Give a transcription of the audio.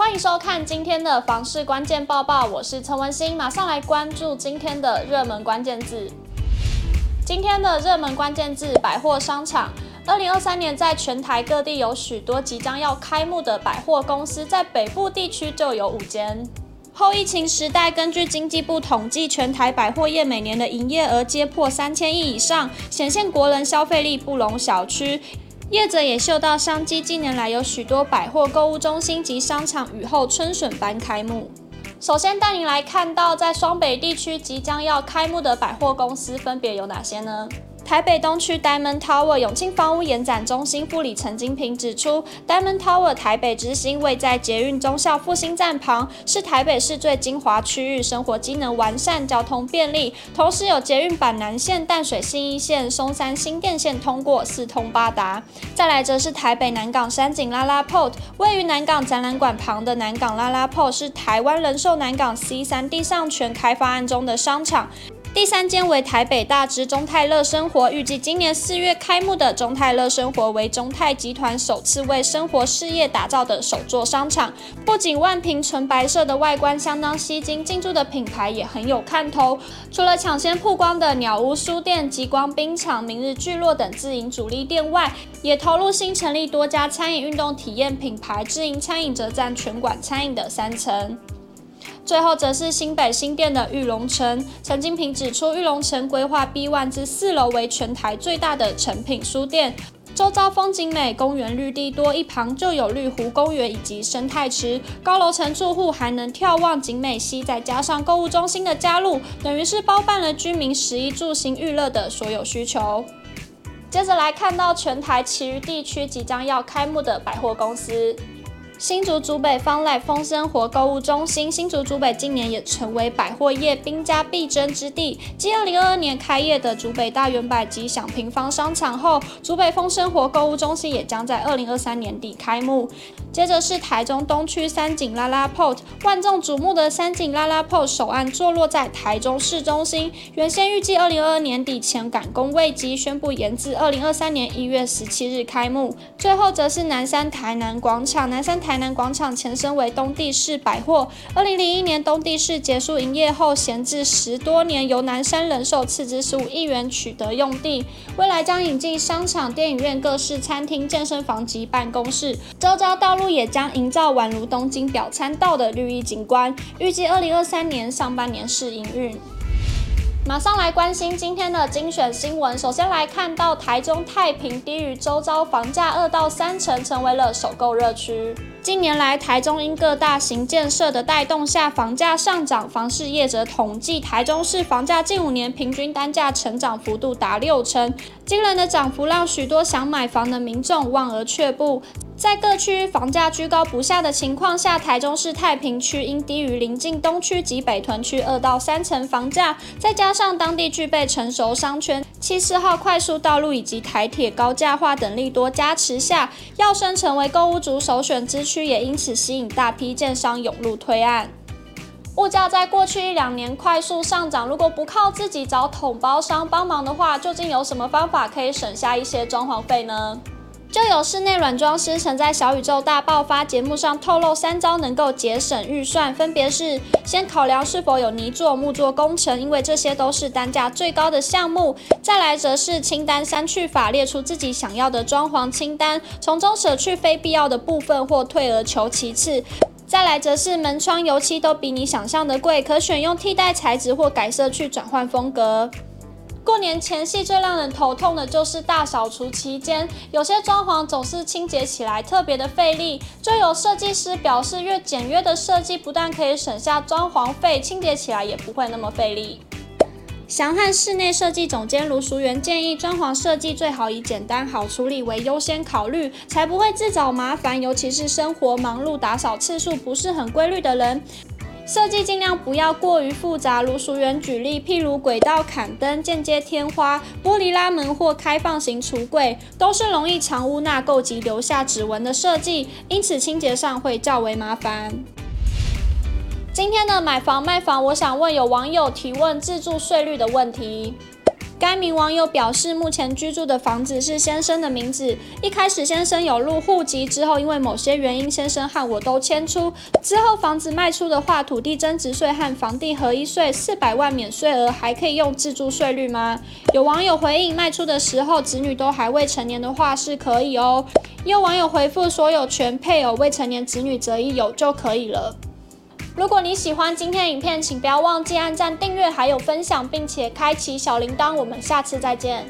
欢迎收看今天的房市关键报报，我是陈文心，马上来关注今天的热门关键字。今天的热门关键字：百货商场。二零二三年，在全台各地有许多即将要开幕的百货公司，在北部地区就有五间。后疫情时代，根据经济部统计，全台百货业每年的营业额皆破三千亿以上，显现国人消费力不容小觑。业者也嗅到商机，近年来有许多百货购物中心及商场雨后春笋般开幕。首先带您来看到，在双北地区即将要开幕的百货公司分别有哪些呢？台北东区 Diamond Tower 永庆房屋延展中心副理陈金平指出，Diamond Tower 台北之星位在捷运忠孝复兴站旁，是台北市最精华区域，生活机能完善，交通便利，同时有捷运板南线、淡水新一线、松山新店线通过，四通八达。再来则是台北南港山景拉拉 Port，位于南港展览馆旁的南港拉拉 Port 是台湾人寿南港 C 三地上权开发案中的商场。第三间为台北大直中泰乐生活，预计今年四月开幕的中泰乐生活为中泰集团首次为生活事业打造的首座商场。不仅万平纯白色的外观相当吸睛，进驻的品牌也很有看头。除了抢先曝光的鸟屋书店、极光冰场、明日聚落等自营主力店外，也投入新成立多家餐饮运动体验品牌，自营餐饮则占全馆餐饮的三成。最后则是新北新店的玉龙城，陈金平指出，玉龙城规划 B one 之四楼为全台最大的成品书店，周遭风景美，公园绿地多，一旁就有绿湖公园以及生态池，高楼层住户还能眺望景美溪，再加上购物中心的加入，等于是包办了居民食衣住行娱乐的所有需求。接着来看到全台其余地区即将要开幕的百货公司。新竹竹北方 Life 丰生活购物中心，新竹竹北今年也成为百货业兵家必争之地。继二零二二年开业的竹北大圆百吉祥平方商场后，竹北丰生活购物中心也将在二零二三年底开幕。接着是台中东区三井拉拉 Port，万众瞩目的三井拉拉 Port 首案坐落在台中市中心，原先预计二零二二年底前赶工未及，宣布延至二零二三年一月十七日开幕。最后则是南山台南广场，南山台。南广场前身为东帝士百货，二零零一年东帝士结束营业后，闲置十多年，由南山人寿斥资十五亿元取得用地，未来将引进商场、电影院、各式餐厅、健身房及办公室，周遭道路路也将营造宛如东京表参道的绿意景观，预计二零二三年上半年试营运。马上来关心今天的精选新闻。首先来看到台中太平低于周遭房价二到三成，成为了首购热区。近年来，台中因各大型建设的带动下，房价上涨。房市业者统计，台中市房价近五年平均单价成长幅度达六成，惊人的涨幅让许多想买房的民众望而却步。在各区房价居高不下的情况下，台中市太平区因低于邻近东区及北屯区二到三层房价，再加上当地具备成熟商圈、七四号快速道路以及台铁高架化等利多加持下，要升成为购物族首选之区，也因此吸引大批建商涌入推案。物价在过去一两年快速上涨，如果不靠自己找统包商帮忙的话，究竟有什么方法可以省下一些装潢费呢？就有室内软装师曾在小宇宙大爆发节目上透露三招能够节省预算，分别是：先考量是否有泥作、木作工程，因为这些都是单价最高的项目；再来则是清单删去法，列出自己想要的装潢清单，从中舍去非必要的部分或退而求其次；再来则是门窗油漆都比你想象的贵，可选用替代材质或改色去转换风格。过年前夕最让人头痛的就是大扫除期间，有些装潢总是清洁起来特别的费力。就有设计师表示，越简约的设计不但可以省下装潢费，清洁起来也不会那么费力。祥汉室内设计总监卢淑媛建议，装潢设计最好以简单好处理为优先考虑，才不会自找麻烦，尤其是生活忙碌、打扫次数不是很规律的人。设计尽量不要过于复杂。如熟人举例，譬如轨道砍灯、间接天花、玻璃拉门或开放型橱柜，都是容易藏污纳垢及留下指纹的设计，因此清洁上会较为麻烦。今天的买房卖房，我想问有网友提问自住税率的问题。该名网友表示，目前居住的房子是先生的名字。一开始先生有入户籍，之后因为某些原因，先生和我都迁出。之后房子卖出的话，土地增值税和房地合一税四百万免税额还可以用自住税率吗？有网友回应，卖出的时候子女都还未成年的话是可以哦。也有网友回复，所有权配偶未成年子女则一有就可以了。如果你喜欢今天的影片，请不要忘记按赞、订阅，还有分享，并且开启小铃铛。我们下次再见。